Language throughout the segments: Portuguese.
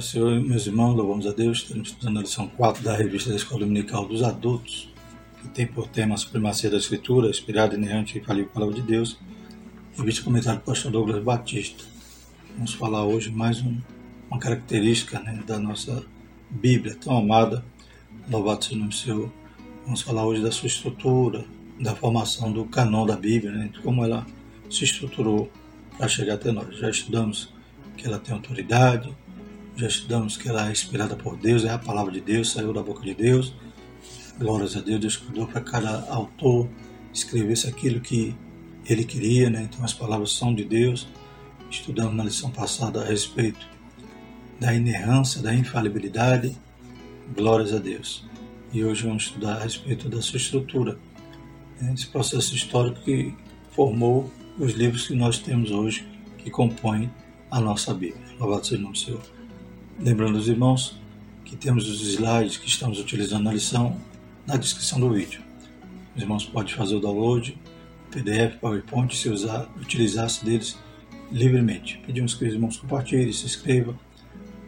Paz Senhor, meus irmãos, louvamos a Deus. Estamos estudando a lição 4 da revista da Escola Dominical dos Adultos, que tem por tema a supremacia da Escritura, inspirada, inerrante e infalível Palavra de Deus, revista comentário do pastor Douglas Batista. Vamos falar hoje mais um, uma característica né, da nossa Bíblia tão amada, louvado seja o nome Senhor. Vamos falar hoje da sua estrutura, da formação do canon da Bíblia, né, de como ela se estruturou para chegar até nós. Já estudamos que ela tem autoridade, já estudamos que ela é inspirada por Deus, é a palavra de Deus, saiu da boca de Deus. Glórias a Deus, Deus cuidou para cada autor escrevesse aquilo que ele queria, né? Então as palavras são de Deus. Estudamos na lição passada a respeito da inerrância, da infalibilidade. Glórias a Deus. E hoje vamos estudar a respeito da sua estrutura, né? esse processo histórico que formou os livros que nós temos hoje, que compõem a nossa Bíblia. Louvado seja o nome do Senhor. Lembrando os irmãos que temos os slides que estamos utilizando na lição na descrição do vídeo. Os irmãos podem fazer o download, PDF, PowerPoint, se usar, utilizar-se deles livremente. Pedimos que os irmãos compartilhem, se inscrevam,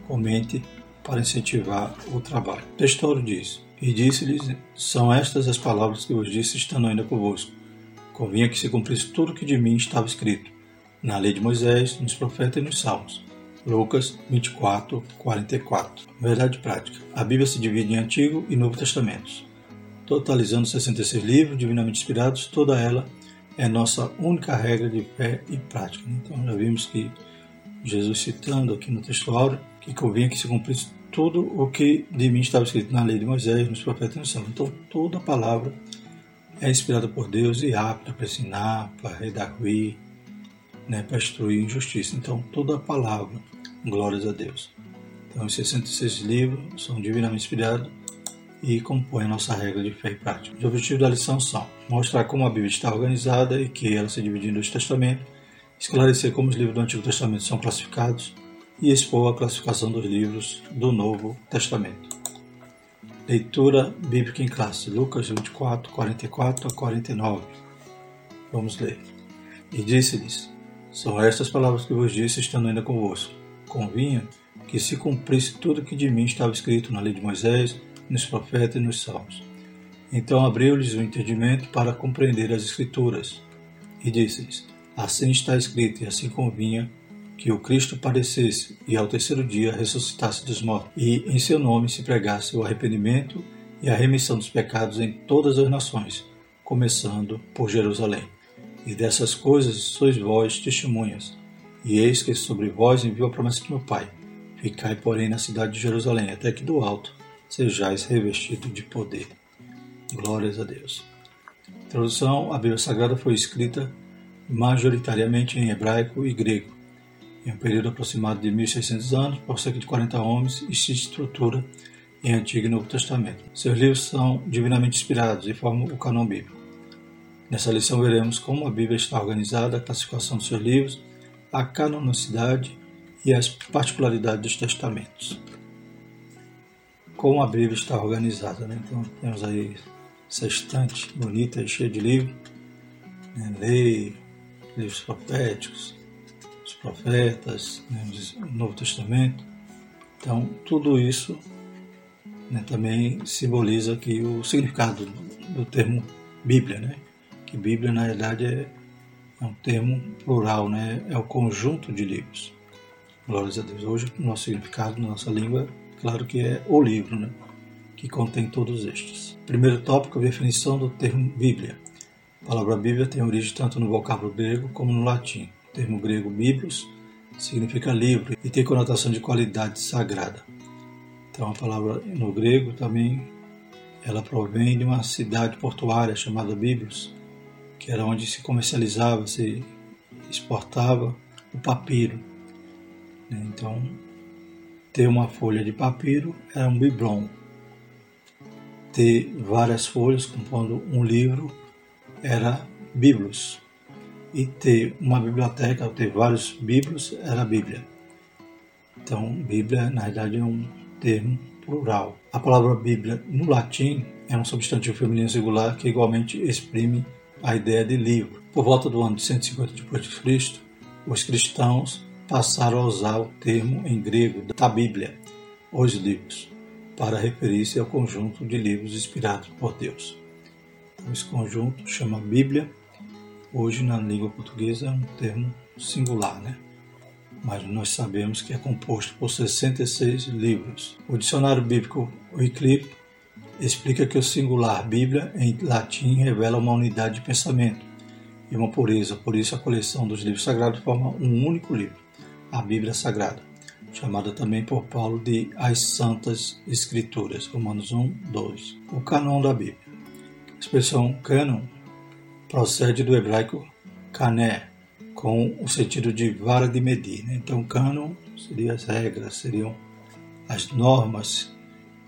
comente para incentivar o trabalho. O texto diz: E disse-lhes: São estas as palavras que vos disse, estando ainda convosco. Convinha que se cumprisse tudo o que de mim estava escrito, na lei de Moisés, nos profetas e nos salmos Lucas 24, 44. Verdade prática. A Bíblia se divide em Antigo e Novo Testamentos. Totalizando 66 livros divinamente inspirados, toda ela é nossa única regra de fé e prática. Então já vimos que Jesus citando aqui no texto áureo que convinha que se cumprisse tudo o que de mim estava escrito na lei de Moisés, nos profetas e nos salmos. Então toda a palavra é inspirada por Deus e apta para ensinar, para redarguir, né, para instruir em justiça. Então toda a palavra Glórias a Deus. Então, os 66 livros são divinamente inspirados e compõem a nossa regra de fé e prática. Os objetivos da lição são mostrar como a Bíblia está organizada e que ela se divide em dois testamentos, esclarecer como os livros do Antigo Testamento são classificados e expor a classificação dos livros do Novo Testamento. Leitura bíblica em classe, Lucas 24, 44 a 49. Vamos ler. E disse-lhes: São estas palavras que vos disse, estando ainda convosco convinha que se cumprisse tudo que de mim estava escrito na lei de Moisés, nos profetas e nos salmos. Então abriu-lhes o entendimento para compreender as Escrituras, e disse-lhes: Assim está escrito, e assim convinha que o Cristo padecesse e ao terceiro dia ressuscitasse dos mortos, e em seu nome se pregasse o arrependimento e a remissão dos pecados em todas as nações, começando por Jerusalém. E dessas coisas sois vós testemunhas. E eis que sobre vós enviou a promessa do meu Pai. Ficai, porém, na cidade de Jerusalém, até que do alto sejais revestido de poder. Glórias a Deus. Introdução: A Bíblia Sagrada foi escrita majoritariamente em hebraico e grego, em um período aproximado de 1600 anos, por cerca de 40 homens, e se estrutura em Antigo e Novo Testamento. Seus livros são divinamente inspirados e formam o canon bíblico. Nessa lição veremos como a Bíblia está organizada, a classificação dos seus livros, a canonicidade e as particularidades dos testamentos. Como a Bíblia está organizada, né? Então temos aí essa estante bonita e cheia de livros, né? lei, livros proféticos, os profetas, né? o Novo Testamento. Então tudo isso né, também simboliza aqui o significado do termo Bíblia, né? Que Bíblia na realidade é é um termo plural, né? é o conjunto de livros. Glórias a Deus. Hoje, o nosso significado na nossa língua, claro que é o livro, né? que contém todos estes. Primeiro tópico, a definição do termo Bíblia. A palavra Bíblia tem origem tanto no vocábulo grego como no latim. O termo grego Biblos significa livro e tem conotação de qualidade sagrada. Então, a palavra no grego também ela provém de uma cidade portuária chamada Biblos, que era onde se comercializava, se exportava o papiro. Né? Então, ter uma folha de papiro era um biblon. Ter várias folhas compondo um livro era biblos. E ter uma biblioteca, ter vários biblos, era Bíblia. Então, Bíblia, na verdade, é um termo plural. A palavra Bíblia, no latim, é um substantivo feminino singular que igualmente exprime a ideia de livro. Por volta do ano de 150 d.C., os cristãos passaram a usar o termo em grego da Bíblia, os livros, para referir-se ao conjunto de livros inspirados por Deus. Então, esse conjunto chama Bíblia, hoje na língua portuguesa é um termo singular, né? mas nós sabemos que é composto por 66 livros. O dicionário bíblico Wycliffe explica que o singular Bíblia em latim revela uma unidade de pensamento e uma pureza, por isso a coleção dos livros sagrados forma um único livro, a Bíblia Sagrada, chamada também por Paulo de as Santas Escrituras, Romanos 1, 2. O canon da Bíblia. A expressão canon procede do hebraico cané, com o sentido de vara de medir. Né? Então, canon seria as regras, seriam as normas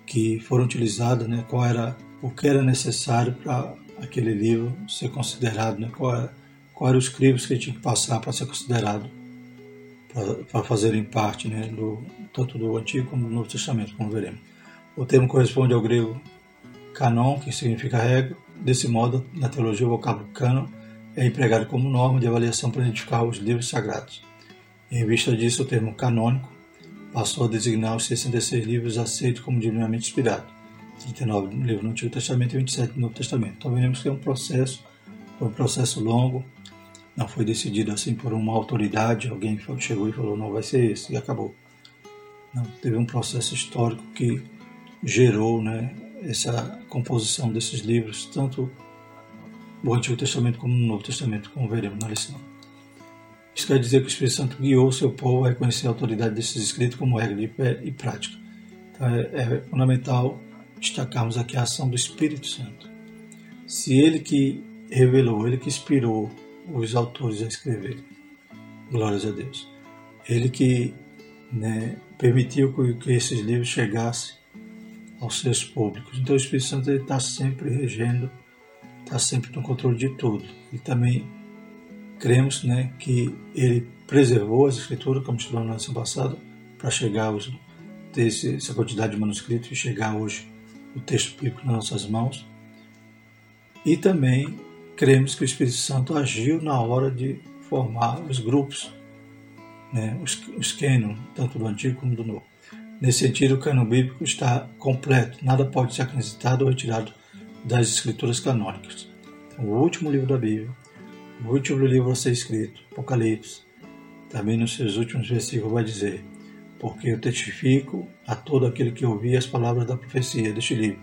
que foram utilizadas, né? qual era o que era necessário para aquele livro ser considerado, né? qual, era, qual eram os crivos que tinha que passar para ser considerado, para fazerem parte né? do, tanto do Antigo como do Novo Testamento, como veremos. O termo corresponde ao grego canon, que significa regra. Desse modo, na teologia, o vocábulo canon é empregado como norma de avaliação para identificar os livros sagrados. Em vista disso, o termo canônico passou a designar os 66 livros aceitos como divinamente inspirados, 39 livros no Antigo Testamento e 27 no Novo Testamento. Então vemos que é um processo, foi um processo longo, não foi decidido assim por uma autoridade, alguém chegou e falou, não vai ser esse, e acabou. Não, teve um processo histórico que gerou né, essa composição desses livros, tanto no Antigo Testamento como no Novo Testamento, como veremos na lição. Isso quer dizer que o Espírito Santo guiou o seu povo a reconhecer a autoridade desses escritos como regra e prática. Então é, é fundamental destacarmos aqui a ação do Espírito Santo. Se ele que revelou, ele que inspirou os autores a escrever, glórias a Deus. Ele que né, permitiu que esses livros chegassem aos seus públicos. Então o Espírito Santo está sempre regendo está sempre no controle de tudo. E também cremos né, que ele preservou as escrituras, como estudamos na lição passada, para chegar aos, ter esse, essa quantidade de manuscritos e chegar hoje o texto bíblico nas nossas mãos. E também cremos que o Espírito Santo agiu na hora de formar os grupos, né, os, os canon, tanto do Antigo como do Novo. Nesse sentido, o cano bíblico está completo, nada pode ser acrescentado ou retirado das escrituras canônicas. O último livro da Bíblia, o último livro a ser escrito, Apocalipse, também nos seus últimos versículos vai dizer: Porque eu testifico a todo aquele que ouvir as palavras da profecia deste livro,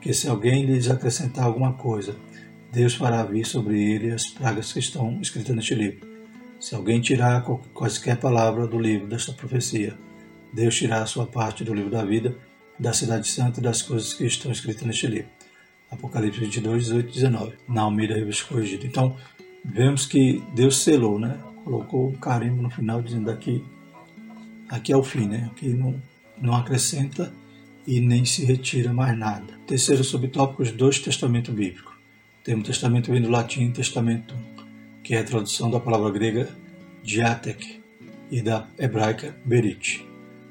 que se alguém lhes acrescentar alguma coisa, Deus fará vir sobre ele as pragas que estão escritas neste livro. Se alguém tirar quaisquer palavra do livro desta profecia, Deus tirará a sua parte do livro da vida, da cidade santa e das coisas que estão escritas neste livro. Apocalipse 22, 18 19, na Almeida Revista Corrigida. Então, vemos que Deus selou, né? Colocou um carimbo no final dizendo aqui, aqui é o fim, né? Aqui não, não acrescenta e nem se retira mais nada. Terceiro subtópico, os dois testamentos bíblicos. Temos testamento vem do latim testamento, que é a tradução da palavra grega diatek e da hebraica berit.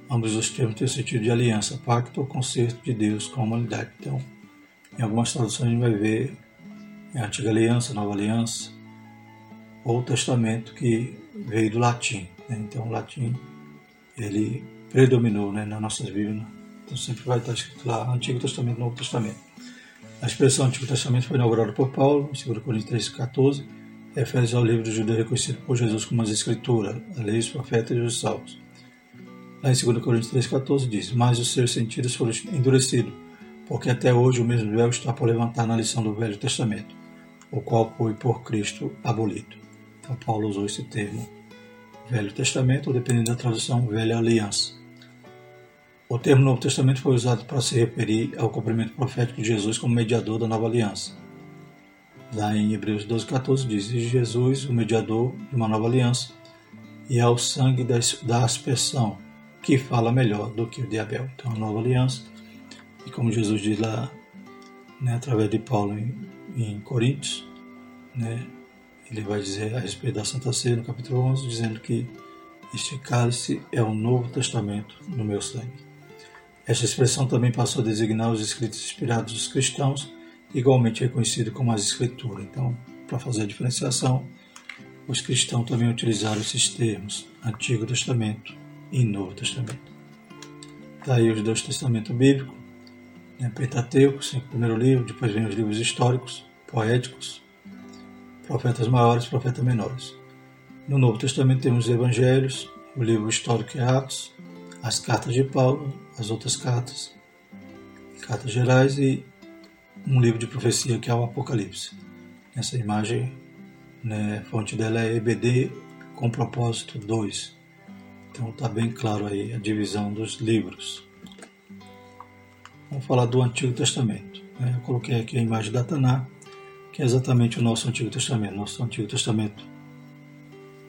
Ambos os termos têm o sentido de aliança, pacto ou concerto de Deus com a humanidade. Então, em algumas traduções a gente vai ver a Antiga Aliança, Nova Aliança, ou Testamento que veio do latim. Né? Então o latim ele predominou né, nas nossas Bíblias. Então sempre vai estar escrito lá Antigo Testamento, Novo Testamento. A expressão Antigo Testamento foi inaugurada por Paulo, em 2 Coríntios 3,14, refere-se ao livro do judeu reconhecido por Jesus como as Escrituras, a lei, os profetas e os salmos. Lá em 2 Coríntios 3,14 diz: Mas os seus sentidos foram endurecidos porque até hoje o mesmo véu está por levantar na lição do Velho Testamento, o qual foi por Cristo abolido. Então Paulo usou esse termo Velho Testamento, ou dependendo da tradução, Velha Aliança. O termo Novo Testamento foi usado para se referir ao cumprimento profético de Jesus como mediador da nova aliança. Lá em Hebreus 12, 14 diz: Jesus, o mediador de uma nova aliança, e ao sangue da aspersão, que fala melhor do que o de Abel. Então, a nova aliança e como Jesus diz lá, né, através de Paulo em, em Coríntios, né, ele vai dizer a respeito da Santa Ceia, no capítulo 11, dizendo que este cálice é o Novo Testamento no meu sangue. Esta expressão também passou a designar os escritos inspirados dos cristãos, igualmente reconhecido como as Escrituras. Então, para fazer a diferenciação, os cristãos também utilizaram esses termos, Antigo Testamento e Novo Testamento. Daí tá os dois testamentos bíblicos, né, Pentateuco, cinco primeiro livro, depois vem os livros históricos, poéticos, profetas maiores, profetas menores. No Novo Testamento temos os Evangelhos, o livro histórico e Atos, as cartas de Paulo, as outras cartas, cartas gerais e um livro de profecia que é o Apocalipse. Essa imagem, né, fonte dela é EBD com propósito 2. Então está bem claro aí a divisão dos livros. Vamos falar do Antigo Testamento. Né? Eu coloquei aqui a imagem da Taná, que é exatamente o nosso Antigo Testamento. Nosso Antigo Testamento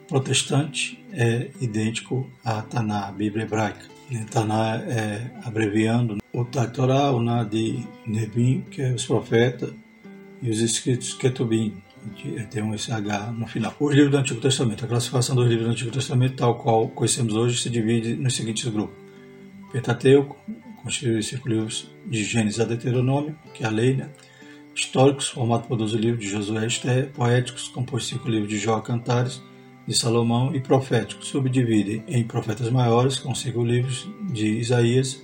protestante é idêntico à Taná, a Bíblia hebraica. E Taná é abreviando o Torá, o Ná de Nevim, que é os profetas, e os escritos Ketubim, tem um SH no final. Os livros do Antigo Testamento. A classificação dos livros do Antigo Testamento, tal qual conhecemos hoje, se divide nos seguintes grupos. Pentateuco, constituído cinco livros de Gênesis a Deuteronômio, que é a lei, né? Históricos, formado por 12 livros de Josué Esther. Poéticos, composto cinco livros de Jó Cantares, de Salomão. E proféticos, subdivide em profetas maiores, com cinco livros de Isaías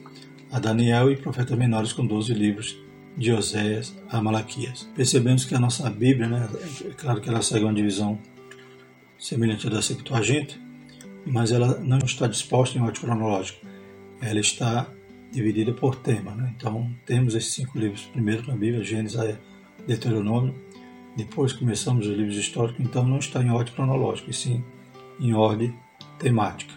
a Daniel, e profetas menores, com 12 livros de Oséias a Malaquias. Percebemos que a nossa Bíblia, né, é claro que ela segue uma divisão semelhante à da Septuaginta, mas ela não está disposta em ordem cronológica. Ela está dividida por tema. Né? Então, temos esses cinco livros. Primeiro na Bíblia, Gênesis a Deuteronômio. Depois começamos os livros históricos, então não está em ordem cronológica, e sim em ordem temática.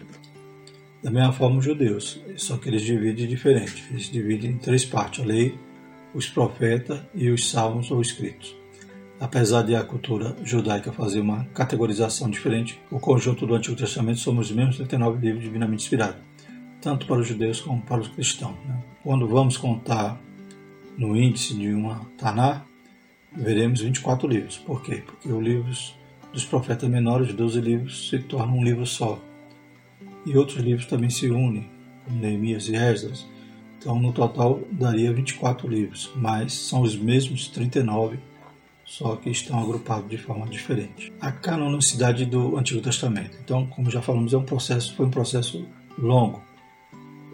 Da mesma forma, os judeus, só que eles dividem diferente. Eles dividem em três partes: a lei, os profetas e os salmos ou escritos. Apesar de a cultura judaica fazer uma categorização diferente, o conjunto do Antigo Testamento somos os mesmos 39 livros divinamente inspirados, tanto para os judeus como para os cristãos. Né? Quando vamos contar no índice de uma Taná, veremos 24 livros. Por quê? Porque os livros dos profetas menores, 12 livros, se tornam um livro só. E outros livros também se unem, como Neemias e Esdras, então, no total, daria 24 livros, mas são os mesmos 39, só que estão agrupados de forma diferente. A canonicidade do Antigo Testamento. Então, como já falamos, é um processo, foi um processo longo,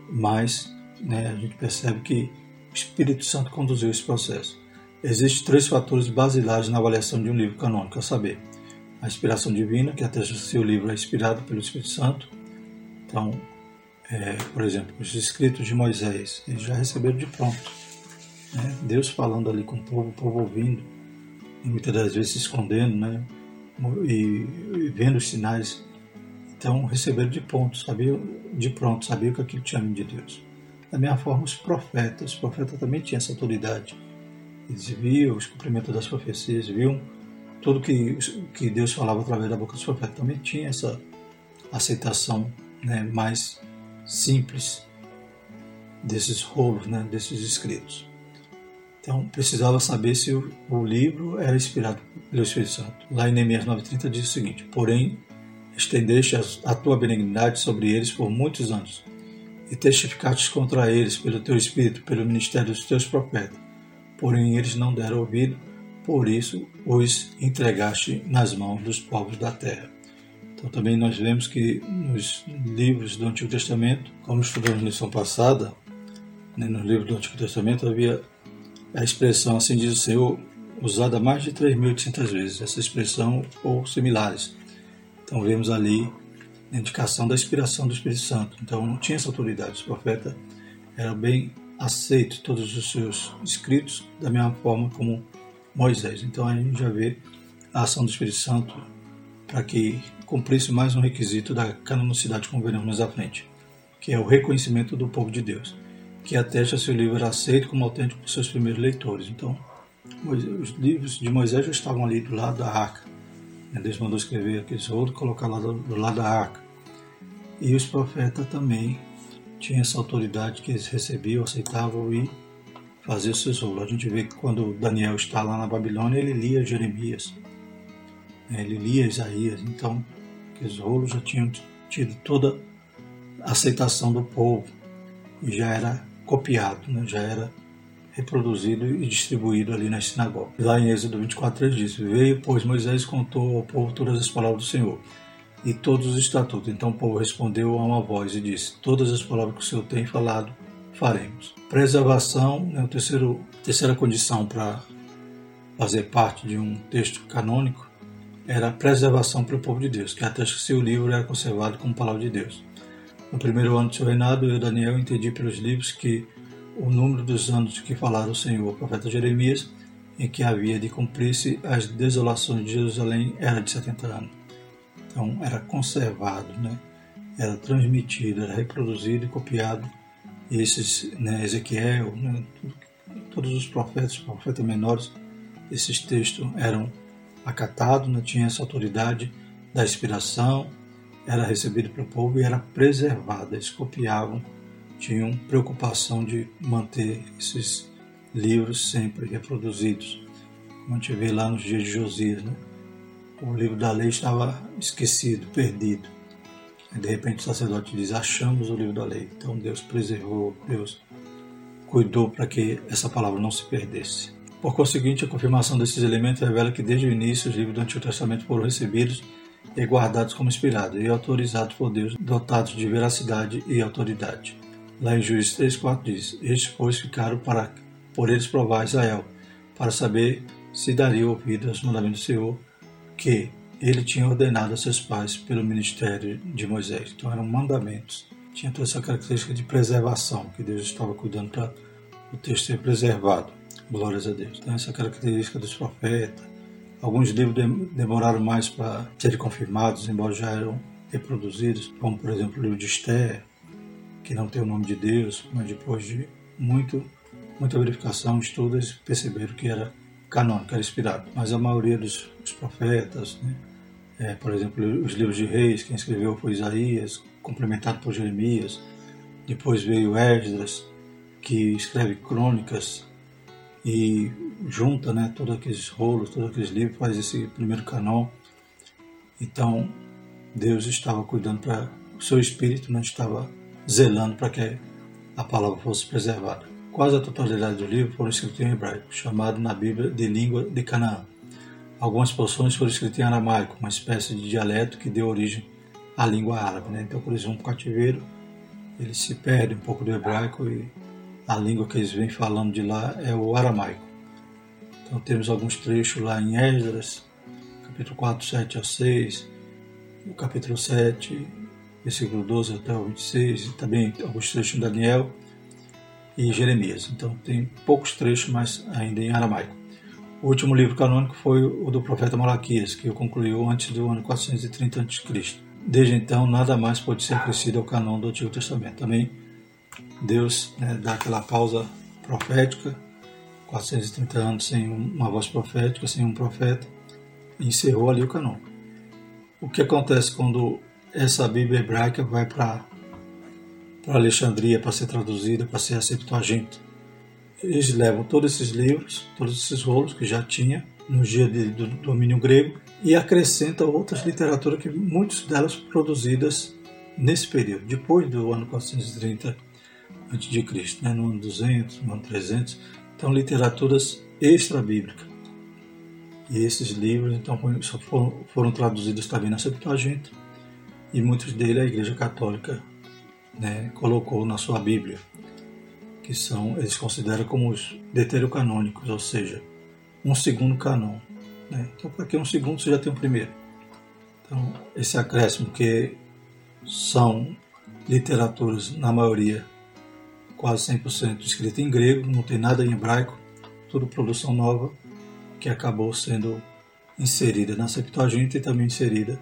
mas né, a gente percebe que o Espírito Santo conduziu esse processo. Existem três fatores basilares na avaliação de um livro canônico, a saber, a inspiração divina, que atesta se o livro é inspirado pelo Espírito Santo. Então, é, por exemplo, os escritos de Moisés, eles já receberam de pronto. Né? Deus falando ali com o povo, o povo ouvindo, e muitas das vezes se escondendo, né? E, e vendo os sinais. Então, receberam de pronto, sabia, de pronto, sabia que aquilo tinha de Deus. Da mesma forma, os profetas, os profetas também tinham essa autoridade. Eles viam os cumprimentos das profecias, viam tudo que, que Deus falava através da boca dos profetas. Também tinha essa aceitação né, mais simples desses rolos, né, desses escritos. Então, precisava saber se o, o, livro era inspirado pelo Espírito Santo. Lá em Neemias 9,30 diz o seguinte: Porém, estendeste a tua benignidade sobre eles por muitos anos, e testificaste contra eles pelo teu Espírito, pelo ministério dos teus profetas. Porém, eles não deram ouvido, por isso os entregaste nas mãos dos povos da terra. Então também nós vemos que nos livros do Antigo Testamento, como estudamos na lição passada, né, nos livros do Antigo Testamento havia a expressão assim diz o Senhor usada mais de 3.800 vezes, essa expressão ou similares. Então vemos ali a indicação da inspiração do Espírito Santo. Então não tinha essa autoridade, os profetas eram bem aceitos todos os seus escritos da mesma forma como Moisés. Então a gente já vê a ação do Espírito Santo para que cumprisse mais um requisito da canonicidade, como veremos mais à frente, que é o reconhecimento do povo de Deus, que atesta se o livro era aceito como autêntico por seus primeiros leitores. Então, os livros de Moisés já estavam ali do lado da arca. Deus mandou escrever aqueles rolos e colocar lá do lado da arca. E os profetas também tinham essa autoridade que eles recebiam, aceitavam e faziam seus rolos. A gente vê que quando Daniel está lá na Babilônia, ele lia Jeremias, ele lia Isaías. Então, que os rolos já tinham tido toda a aceitação do povo e já era copiado, né? já era reproduzido e distribuído ali nas sinagogas. Lá em Êxodo 24, ele diz: Veio, pois Moisés contou ao povo todas as palavras do Senhor e todos os estatutos. Então o povo respondeu a uma voz e disse: Todas as palavras que o Senhor tem falado, faremos. Preservação, né, a terceira condição para fazer parte de um texto canônico era a preservação para o povo de Deus, que até que seu livro era conservado como palavra de Deus. No primeiro ano de seu reinado, eu, Daniel, entendi pelos livros que o número dos anos que falaram o Senhor, o profeta Jeremias, em que havia de cumprir-se as desolações de Jerusalém, era de 70 anos. Então, era conservado, né? era transmitido, era reproduzido e copiado. Esses, né, Ezequiel, né, todos os profetas, profetas menores, esses textos eram acatados, né, tinha essa autoridade da inspiração, era recebido pelo povo e era preservado. Eles copiavam tinham preocupação de manter esses livros sempre reproduzidos. Como a gente vê lá nos dias de Josias, né? o livro da lei estava esquecido, perdido. E de repente o sacerdote diz: Achamos o livro da lei. Então Deus preservou, Deus cuidou para que essa palavra não se perdesse. Por conseguinte, a confirmação desses elementos revela que desde o início os livros do Antigo Testamento foram recebidos e guardados como inspirados e autorizados por Deus, dotados de veracidade e autoridade. Lá em Juízes 3,4 diz: Estes, pois, ficaram para por eles provar Israel, para saber se daria ouvido aos mandamentos do Senhor, que ele tinha ordenado a seus pais pelo ministério de Moisés. Então eram mandamentos. Tinha toda essa característica de preservação, que Deus estava cuidando para o texto ser preservado. Glórias a Deus. Então essa característica dos profetas. Alguns livros demoraram mais para serem confirmados, embora já eram reproduzidos, como por exemplo o livro de Esther, que não tem o nome de Deus, mas depois de muito, muita verificação, estudos, perceberam que era canônico, era inspirado. Mas a maioria dos, dos profetas, né, é, por exemplo, os livros de reis, quem escreveu foi Isaías, complementado por Jeremias. Depois veio Esdras, que escreve crônicas e junta né, todos aqueles rolos, todos aqueles livros, faz esse primeiro canal. Então, Deus estava cuidando para o seu espírito, não né, estava zelando para que a palavra fosse preservada. Quase a totalidade do livro foram escritos em hebraico, chamado na Bíblia de língua de Canaã. Algumas porções foram escritas em aramaico, uma espécie de dialeto que deu origem à língua árabe. Né? Então, por exemplo, o cativeiro, eles se perdem um pouco do hebraico e a língua que eles vêm falando de lá é o aramaico. Então, temos alguns trechos lá em Esdras, capítulo 4, 7 a 6, o capítulo 7 versículo 12 até o 26, e também alguns trechos em Daniel e Jeremias. Então tem poucos trechos, mas ainda em aramaico. O último livro canônico foi o do profeta Malaquias, que concluiu antes do ano 430 a.C. Desde então, nada mais pode ser acrescido ao canon do Antigo Testamento. Também Deus né, dá aquela pausa profética, 430 anos sem uma voz profética, sem um profeta, e encerrou ali o canon. O que acontece quando essa Bíblia hebraica vai para Alexandria para ser traduzida, para ser a Septuaginta. Eles levam todos esses livros, todos esses rolos que já tinha no dia de, do domínio grego e acrescentam outras literaturas que muitas delas produzidas nesse período, depois do ano 430 a.C., né, no ano 200, no ano 300. Então, literaturas extra-bíblicas. E esses livros então foram, foram traduzidos também na Septuaginta e muitos deles a Igreja Católica né, colocou na sua Bíblia, que são eles consideram como os deuterocanônicos, ou seja, um segundo canon. Né? Então, para que um segundo você já tem um primeiro. Então, esse acréscimo que são literaturas, na maioria, quase 100% escrita em grego, não tem nada em hebraico, tudo produção nova, que acabou sendo inserida na Septuaginta e também inserida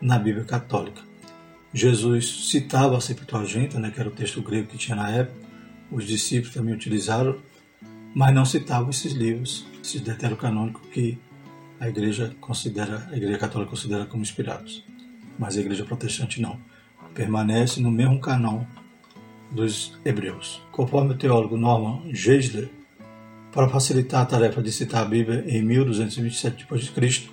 na Bíblia Católica. Jesus citava a Septuaginta, né, que era o texto grego que tinha na época, os discípulos também utilizaram, mas não citavam esses livros, esses deuterocanônicos que a igreja considera, a igreja católica considera como inspirados, mas a igreja protestante não. Permanece no mesmo canão dos hebreus. Conforme o teólogo Norman Geisler, para facilitar a tarefa de citar a Bíblia em 1227 d.C.,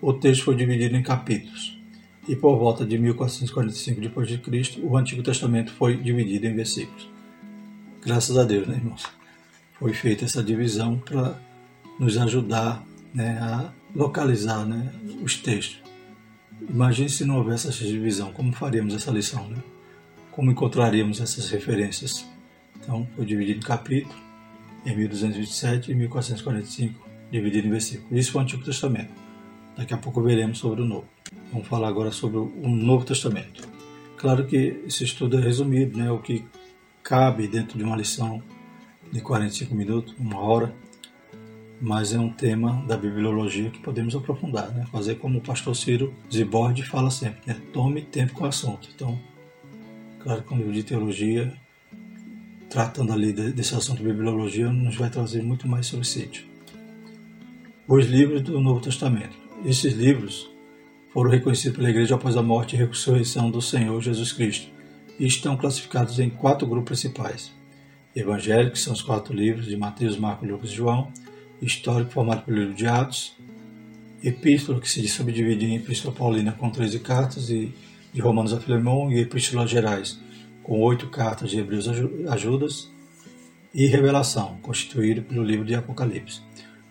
o texto foi dividido em capítulos e por volta de 1445 d.C., o Antigo Testamento foi dividido em versículos. Graças a Deus, né, irmãos? foi feita essa divisão para nos ajudar né, a localizar né, os textos. Imagine se não houvesse essa divisão, como faríamos essa lição? Né? Como encontraríamos essas referências? Então, foi dividido em capítulo, em 1227 e 1445, dividido em versículos. Isso foi o Antigo Testamento. Daqui a pouco veremos sobre o Novo. Vamos falar agora sobre o Novo Testamento. Claro que esse estudo é resumido, né, o que cabe dentro de uma lição de 45 minutos, uma hora, mas é um tema da bibliologia que podemos aprofundar, né? fazer como o pastor Ciro Zibord fala sempre, né? tome tempo com o assunto. Então, claro que um livro de teologia, tratando ali desse assunto de bibliologia, nos vai trazer muito mais sobre sítio. Os livros do Novo Testamento. Esses livros foram reconhecidos pela Igreja após a morte e ressurreição do Senhor Jesus Cristo e estão classificados em quatro grupos principais. Evangelho, que são os quatro livros de Mateus, Marcos, Lucas e João, histórico formado pelo livro de Atos, epístola que se subdivide em epístola paulina com 13 cartas e de Romanos a Filemão e epístolas gerais com oito cartas de Hebreus a Judas e revelação, constituído pelo livro de Apocalipse.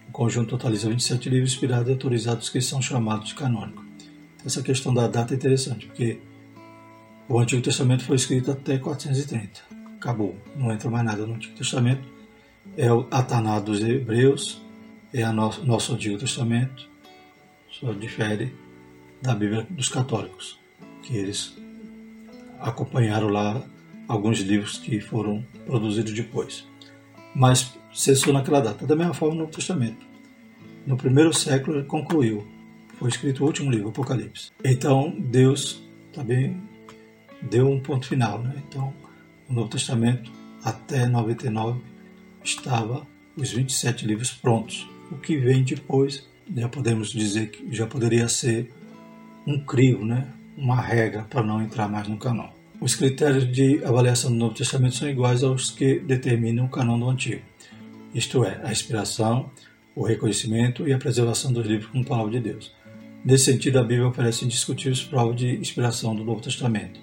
O conjunto totaliza 27 livros inspirados e autorizados que são chamados de canônico. Essa questão da data é interessante, porque o Antigo Testamento foi escrito até 430. Acabou, não entra mais nada no Antigo Testamento. É o Ataná dos Hebreus, é o nosso, nosso Antigo Testamento, só difere da Bíblia dos católicos, que eles acompanharam lá alguns livros que foram produzidos depois. Mas cessou naquela data. Da mesma forma no Testamento. No primeiro século ele concluiu. Foi escrito o último livro, Apocalipse. Então Deus também deu um ponto final. Né? Então, o Novo Testamento, até 99, estava os 27 livros prontos. O que vem depois, já podemos dizer que já poderia ser um crivo, né? uma regra para não entrar mais no canon. Os critérios de avaliação do Novo Testamento são iguais aos que determinam o canon do Antigo, isto é, a inspiração, o reconhecimento e a preservação dos livros como palavra de Deus. Nesse sentido, a Bíblia oferece indiscutíveis provas de inspiração do Novo Testamento.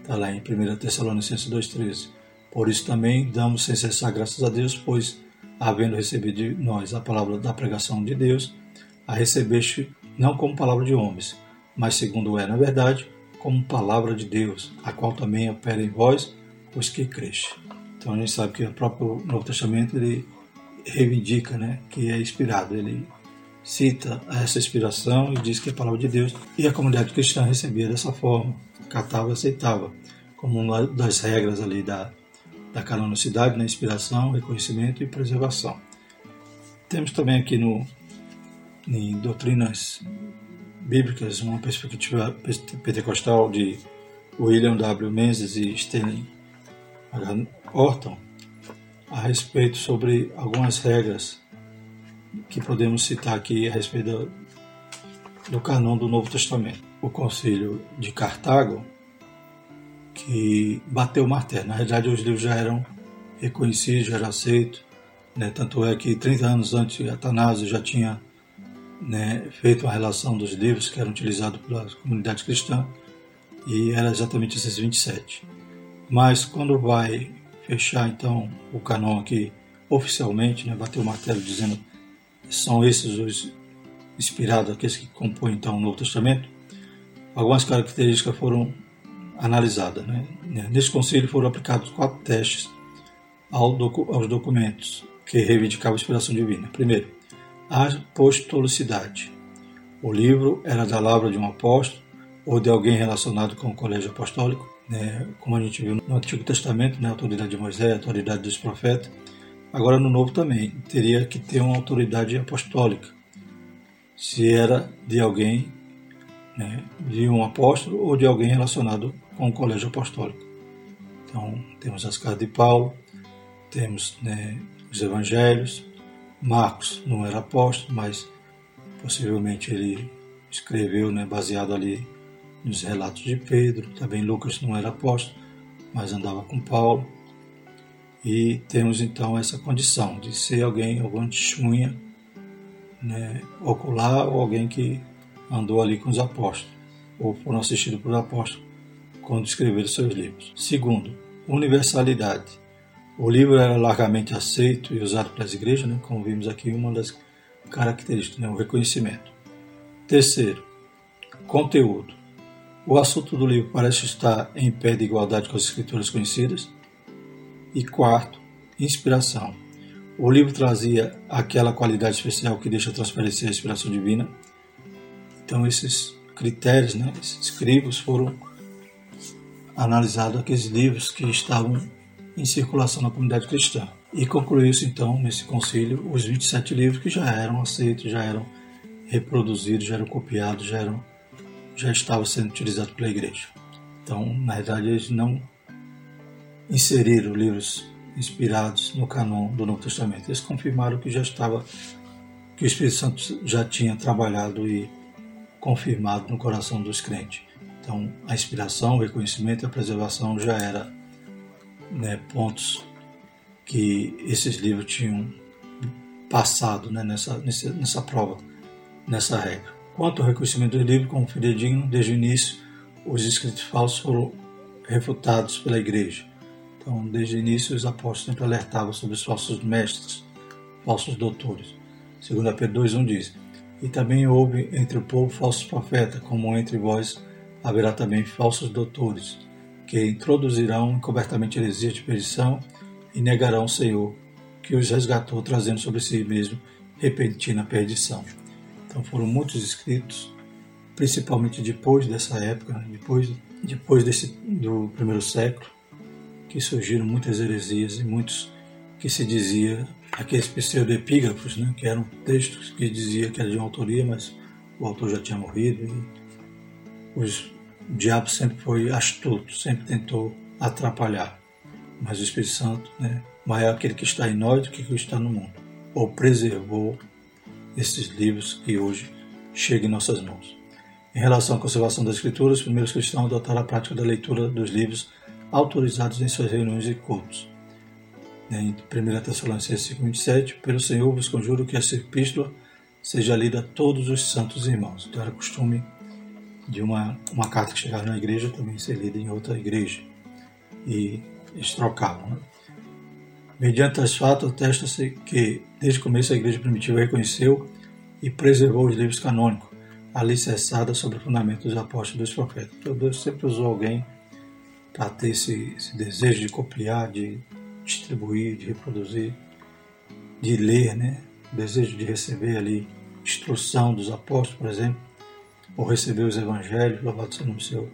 Está lá em 1 Tessalonicenses 2,13. Por isso também damos sem cessar graças a Deus, pois, havendo recebido de nós a palavra da pregação de Deus, a recebeste não como palavra de homens, mas segundo é, na verdade, como palavra de Deus, a qual também opera em vós os que creste. Então a gente sabe que o próprio Novo Testamento ele reivindica né, que é inspirado, ele cita essa inspiração e diz que é a palavra de Deus e a comunidade cristã recebia dessa forma catava e aceitava como uma das regras ali da, da canonicidade, na né? inspiração, reconhecimento e preservação. Temos também aqui no, em doutrinas bíblicas uma perspectiva pentecostal de William W. Menzies e Stanley Orton a respeito sobre algumas regras que podemos citar aqui a respeito do, do do Novo Testamento o concílio de Cartago que bateu o martelo. Na realidade, os livros já eram reconhecidos, já eram aceitos. Né? Tanto é que 30 anos antes, Atanásio já tinha né, feito uma relação dos livros que eram utilizados pela comunidade cristã e era exatamente esses 27. Mas quando vai fechar então o canon aqui oficialmente, né, bateu o martelo dizendo são esses os inspirados, aqueles que compõem então o Novo Testamento, algumas características foram analisadas. Né? Nesse conselho foram aplicados quatro testes aos documentos que reivindicavam a inspiração divina. Primeiro, a apostolicidade. O livro era da palavra de um apóstolo ou de alguém relacionado com o colégio apostólico, né? como a gente viu no Antigo Testamento, né? a autoridade de Moisés, a autoridade dos profetas. Agora no Novo também, teria que ter uma autoridade apostólica, se era de alguém né, de um apóstolo ou de alguém relacionado com o colégio apostólico. Então, temos as cartas de Paulo, temos né, os evangelhos. Marcos não era apóstolo, mas possivelmente ele escreveu né, baseado ali nos relatos de Pedro. Também Lucas não era apóstolo, mas andava com Paulo. E temos então essa condição de ser alguém, alguma testemunha né, ocular ou alguém que andou ali com os apóstolos, ou foram assistidos pelos apóstolos quando escreveram seus livros. Segundo, universalidade. O livro era largamente aceito e usado pelas igrejas, né? como vimos aqui, uma das características, né? o reconhecimento. Terceiro, conteúdo. O assunto do livro parece estar em pé de igualdade com as escrituras conhecidas. E quarto, inspiração. O livro trazia aquela qualidade especial que deixa transparecer a inspiração divina. Então esses critérios, né, esses crivos foram analisados aqueles livros que estavam em circulação na comunidade cristã. E concluiu-se então, nesse concílio, os 27 livros que já eram aceitos, já eram reproduzidos, já eram copiados, já, eram, já estavam sendo utilizados pela igreja. Então, na verdade, eles não inseriram livros inspirados no canon do Novo Testamento. Eles confirmaram que já estava, que o Espírito Santo já tinha trabalhado e confirmado no coração dos crentes. Então, a inspiração, o reconhecimento e a preservação já era né, pontos que esses livros tinham passado né, nessa, nessa, nessa prova, nessa regra. Quanto ao reconhecimento dos livros como fidedigno, desde o início, os escritos falsos foram refutados pela igreja. Então, desde o início, os apóstolos sempre alertavam sobre os falsos mestres, falsos doutores. Segundo Pedro 2.1 diz, E também houve entre o povo falsos profetas, como entre vós haverá também falsos doutores, que introduzirão encobertamente heresias de perdição e negarão o Senhor, que os resgatou, trazendo sobre si mesmo repentina perdição. Então foram muitos escritos, principalmente depois dessa época, né, depois, depois desse, do primeiro século, que surgiram muitas heresias e muitos que se dizia, aqueles pseudoepígrafos, né, que eram textos que dizia que era de uma autoria, mas o autor já tinha morrido e os o diabo sempre foi astuto, sempre tentou atrapalhar. Mas o Espírito Santo, né, maior aquele que está em nós do que que está no mundo, ou preservou esses livros que hoje chegam em nossas mãos. Em relação à conservação das Escrituras, os primeiros cristãos adotaram a prática da leitura dos livros autorizados em suas reuniões e cultos. Em 1 Tessalonicenses 5,27, pelo Senhor vos conjuro que essa epístola seja lida a todos os santos irmãos. Então era costume de uma, uma carta que chegava na igreja também ser lida em outra igreja. E eles trocavam. Né? Mediante esse fatos, atesta-se que, desde o começo, a igreja primitiva reconheceu e preservou os livros canônicos, alicerçados sobre o fundamento dos apóstolos e dos profetas. Então, Deus sempre usou alguém para ter esse, esse desejo de copiar, de distribuir, de reproduzir, de ler, né? O desejo de receber ali instrução dos apóstolos, por exemplo ou receber os evangelhos, louvado seja o nome Senhor.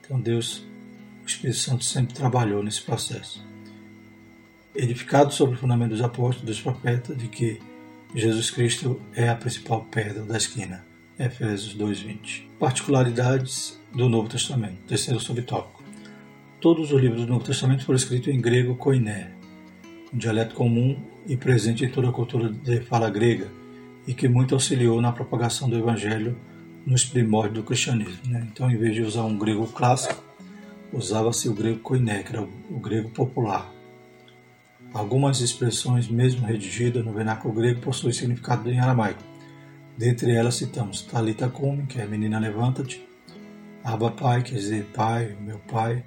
Então Deus, o Espírito Santo sempre trabalhou nesse processo. Edificado sobre o fundamento dos apóstolos, dos profetas, de que Jesus Cristo é a principal pedra da esquina. Efésios 2:20. Particularidades do Novo Testamento. Terceiro subtópico. Todos os livros do Novo Testamento foram escritos em grego koiné, um dialeto comum e presente em toda a cultura de fala grega, e que muito auxiliou na propagação do evangelho nos primórdios do cristianismo. Né? Então, em vez de usar um grego clássico, usava-se o grego koiné, que era o grego popular. Algumas expressões, mesmo redigidas no vernáculo grego, possuem significado em aramaico. Dentre elas citamos Talita Kumi, que é menina levanta-te, Abba Pai, quer dizer Pai, meu Pai,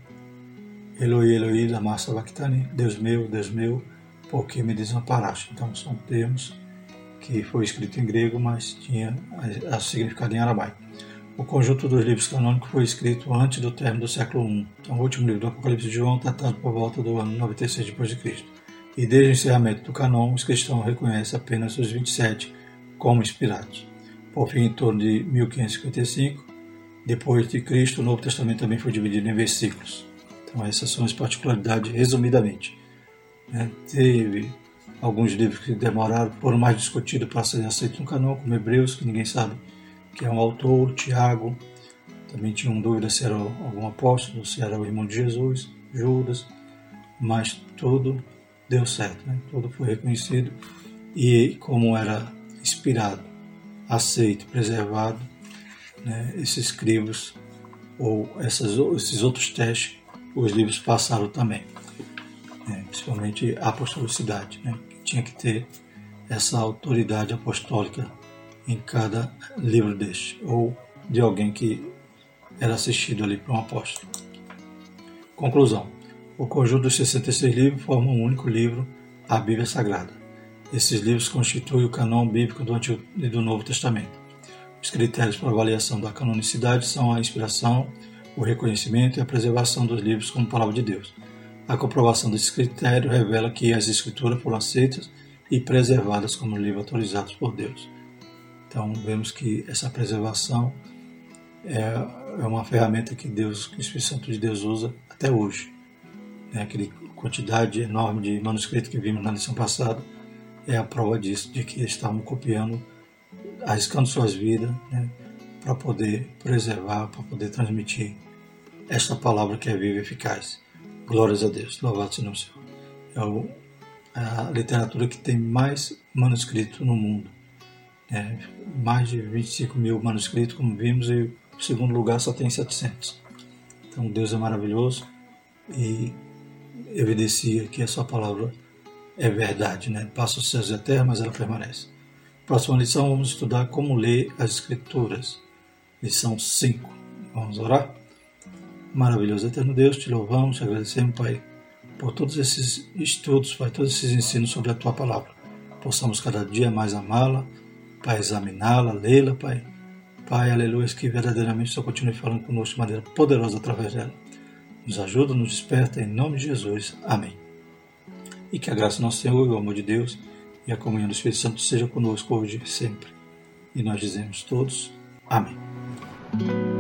Eloi, Eloi, lama sabachthani, Deus meu, Deus meu, por que me desamparaste? Então são termos que foi escrito em grego, mas tinha a, significado em aramaico. O conjunto dos livros canônicos foi escrito antes do término do século I. Então, o último livro do Apocalipse de João, datado por volta do ano 96 d.C. E desde o encerramento do canon, os cristãos reconhecem apenas os 27 como inspirados. Por fim, em torno de 1555, depois de Cristo, o Novo Testamento também foi dividido em versículos. Então, essas são as particularidades, resumidamente. Né? Teve alguns livros que demoraram, foram mais discutidos para serem aceitos no canal, como Hebreus, que ninguém sabe que é um autor, Tiago, também tinham dúvida se era algum apóstolo, se era o irmão de Jesus, Judas, mas tudo deu certo, né? tudo foi reconhecido e como era inspirado, aceito, preservado, né? esses escribos ou essas, esses outros testes, os livros passaram também, né? principalmente a apostolicidade, né? tinha que ter essa autoridade apostólica em cada livro deste, ou de alguém que era assistido ali por um apóstolo. Conclusão. O conjunto dos 66 livros forma um único livro, a Bíblia Sagrada. Esses livros constituem o canon bíblico do Antigo e do Novo Testamento. Os critérios para avaliação da canonicidade são a inspiração, o reconhecimento e a preservação dos livros como palavra de Deus. A comprovação desse critério revela que as escrituras foram aceitas e preservadas como livros autorizados por Deus. Então vemos que essa preservação é, é uma ferramenta que Deus, que o Espírito Santo de Deus usa até hoje. Né? Aquela quantidade enorme de manuscritos que vimos na lição passada é a prova disso, de que estavam copiando, arriscando suas vidas né? Para poder preservar, para poder transmitir esta palavra que é viva e eficaz. Glórias a Deus, louvado seja o Senhor. É o, a literatura que tem mais manuscritos no mundo. É, mais de 25 mil manuscritos, como vimos, e o segundo lugar só tem 700. Então Deus é maravilhoso e evidencia que a sua palavra é verdade. Né? Passa os céus e a terra, mas ela permanece. Próxima lição, vamos estudar como ler as Escrituras. Lição 5. Vamos orar? Maravilhoso eterno Deus, te louvamos, te agradecemos, Pai, por todos esses estudos, Pai, todos esses ensinos sobre a Tua palavra. Possamos cada dia mais amá-la, Pai, examiná-la, lê-la, Pai. Pai, aleluia, que verdadeiramente só continue falando conosco de maneira poderosa através dela. Nos ajuda, nos desperta, em nome de Jesus. Amém. E que a graça do nosso Senhor, o amor de Deus e a comunhão do Espírito Santo seja conosco hoje e sempre. E nós dizemos todos, Amém. thank you